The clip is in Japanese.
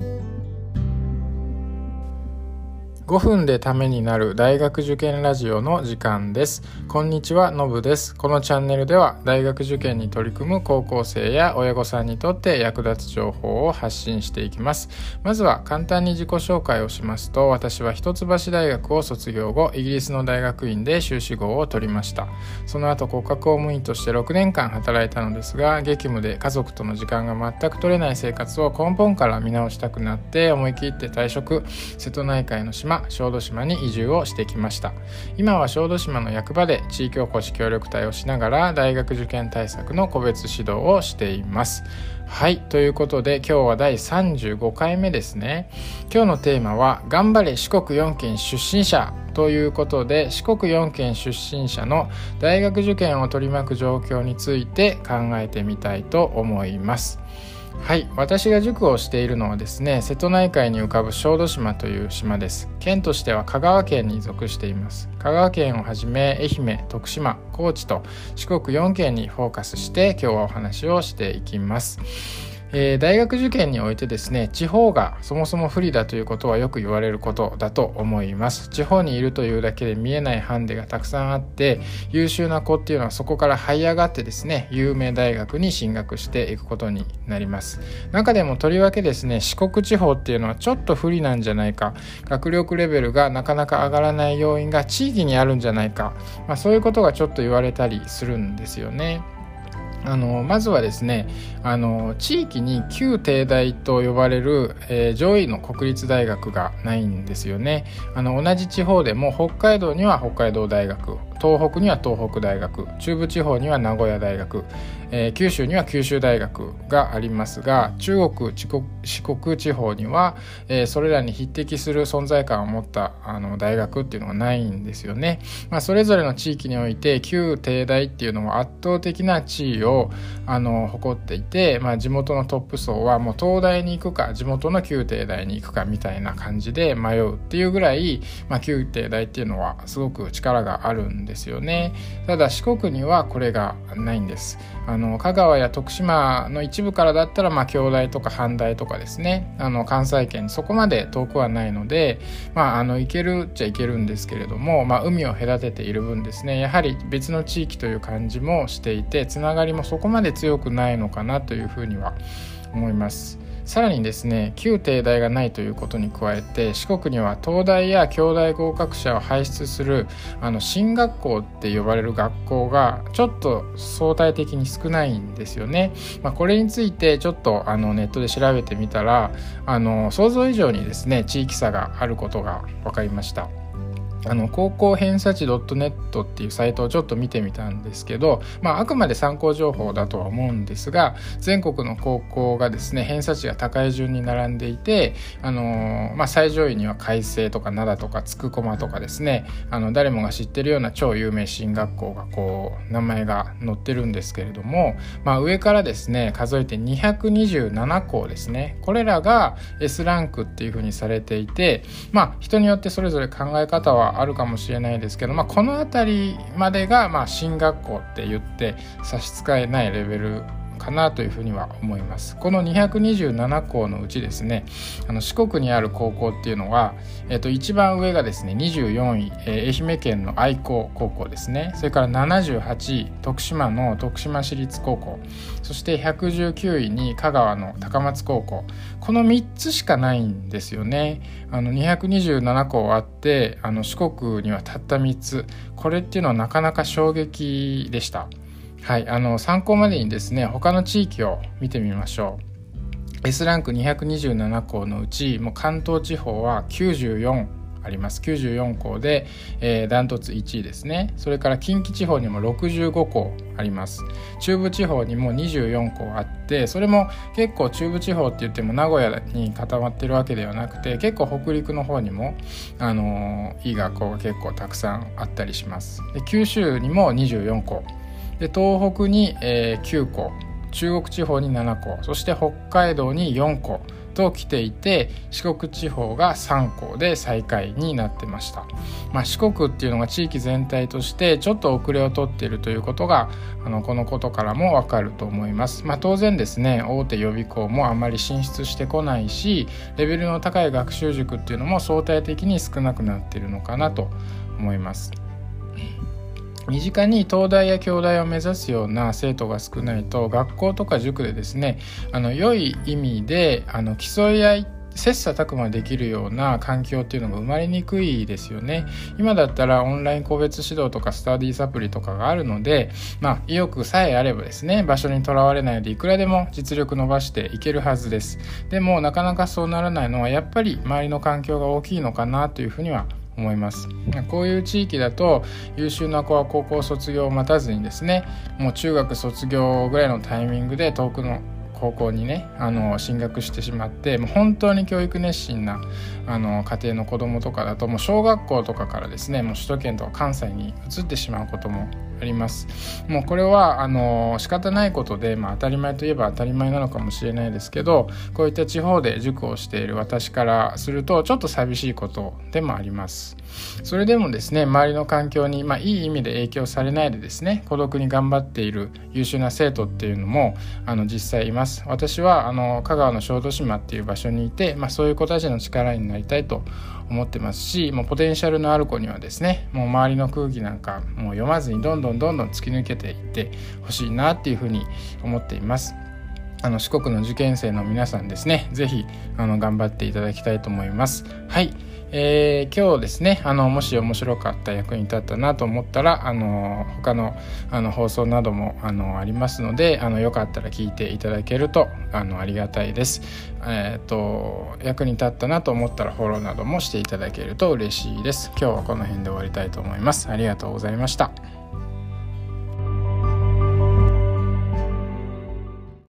thank you 5分でためになる大学受験ラジオの時間です。こんにちはのぶです。このチャンネルでは大学受験に取り組む高校生や親御さんにとって役立つ情報を発信していきます。まずは簡単に自己紹介をしますと私は一橋大学を卒業後イギリスの大学院で修士号を取りました。その後国家公務員として6年間働いたのですが激務で家族との時間が全く取れない生活を根本から見直したくなって思い切って退職瀬戸内海の島小豆島に移住をしてきました。今は小豆島の役場で地域おこし協力隊をしながら大学受験対策の個別指導をしています。はいということで今日は第35回目ですね。今日のテーマは「頑張れ四国4県出身者」ということで四国4県出身者の大学受験を取り巻く状況について考えてみたいと思います。はい私が塾をしているのはですね瀬戸内海に浮かぶ小豆島という島です。県としては香川県に属しています。香川県をはじめ愛媛徳島高知と四国4県にフォーカスして今日はお話をしていきます。えー、大学受験においてですね地方がそもそも不利だということはよく言われることだと思います。地方にいるというだけで見えないハンデがたくさんあって優秀な子っていうのはそこから這い上がってですね有名大学に進学していくことになります。中でもとりわけですね四国地方っていうのはちょっと不利なんじゃないか。学力レベルがなかなか上がらない要因が地域にあるんじゃないか、まあ、そういうことがちょっと言われたりするんですよね。あのまずはですねあの地域に旧帝大と呼ばれる、えー、上位の国立大学がないんですよね。あの同じ地方でも北海道には北海道大学東北には東北大学中部地方には名古屋大学、えー、九州には九州大学がありますが中国四国地方には、えー、それらに匹敵する存在感を持ったあの大学っていうのがないんですよね、まあ、それぞれの地域において旧帝大っていうのは圧倒的な地位をあの誇っていて、まあ、地元のトップ層はもう東大に行くか地元の旧帝大に行くかみたいな感じで迷うっていうぐらい、まあ、旧帝大っていうのはすごく力があるんですですよね。ただ四国にはこれがないんです。あの香川や徳島の一部からだったらまあ京大とか阪大とかですね。あの関西圏そこまで遠くはないのでまああの行けるっちゃ行けるんですけれども、まあ、海を隔てている分ですね。やはり別の地域という感じもしていてつながりもそこまで強くないのかなというふうには思います。さらにですね旧帝大がないということに加えて四国には東大や京大合格者を輩出するあの進学校って呼ばれる学校がちょっと相対的に少ないんですよね。まあ、これについてちょっとあのネットで調べてみたらあの想像以上にですね地域差があることが分かりました。あの高校偏差値 .net っていうサイトをちょっと見てみたんですけど、まあ、あくまで参考情報だとは思うんですが全国の高校がですね偏差値が高い順に並んでいて、あのまあ、最上位には開成とか灘とかつく駒とかですねあの誰もが知ってるような超有名進学校がこう名前が載ってるんですけれども、まあ、上からですね数えて227校ですね。これらが S ランクっていうふうにされていてまあ人によってそれぞれ考え方はあるかもしれないですけど、まあ、この辺りまでが、まあ、進学校って言って差し支えないレベルかなというふうには思います。この227校のうちですねあの四国にある高校っていうのは、えっと、一番上がですね24位、えー、愛媛県の愛高高校ですね。それから78位徳島の徳島市立高校。そして119位に香川の高松高校。この3つしかないんですよね。あの227校あってあの四国にはたった3つ。これっていうのはなかなか衝撃でした。はい、あの参考までにですね他の地域を見てみましょう。S ランク227校のうちもう関東地方は94あります。94校で、えー、ダントツ1位ですね。それから近畿地方にも65校あります。中部地方にも24校あってそれも結構中部地方って言っても名古屋に固まってるわけではなくて結構北陸の方にも、あのー、いい学校が結構たくさんあったりします。で九州にも24校で東北に、えー、9個中国地方に7個そして北海道に4個と来ていて四国地方が3校で最下位になってました、まあ、四国っていうのが地域全体としてちょっと遅れをとっているということがあのこのことからもわかると思います、まあ、当然ですね大手予備校もあまり進出してこないしレベルの高い学習塾っていうのも相対的に少なくなっているのかなと思います。身近に東大や京大を目指すような生徒が少ないと学校とか塾でですねあの良い意味であの競い合い切磋琢磨できるような環境っていうのが生まれにくいですよね。今だったらオンライン個別指導とかスタディサプリとかがあるのでまあ意欲さえあればですね場所にとらわれないでいくらでも実力伸ばしていけるはずです。でもなかなかそうならないのはやっぱり周りの環境が大きいのかなというふうには思います。こういう地域だと優秀な子は高校卒業を待たずにですねもう中学卒業ぐらいのタイミングで遠くの高校にねあの進学してしまってもう本当に教育熱心なあの家庭の子供とかだともう小学校とかからですねもう首都圏とか関西に移ってしまうこともあります。もうこれはあの仕方ないことで、まあ、当たり前といえば当たり前なのかもしれないですけどこういった地方で塾をしている私からするとちょっと寂しいことでもあります。それでもですね周りの環境に、まあ、いい意味で影響されないでですね孤独に頑張っている優秀な生徒っていうのもあの実際います。私はあの香川の小豆島っていう場所にいて、まあ、そういう子たちの力になりたいと思ってますしもうポテンシャルのある子にはですねもう周りの空気なんかもう読まずにどんどんどんどんどん突き抜けていってほしいなっていうふうに思っています。あの四国の受験生の皆さんですね、是非あの頑張っていただきたいと思います。はい。えー、今日ですねあのもし面白かった役に立ったなと思ったらあの他のあの放送などもあのありますのであのよかったら聞いていただけるとあのありがたいです。えーと、役に立ったなと思ったらフォローなどもしていただけると嬉しいです。今日はこの辺で終わりたいと思います。ありがとうございました。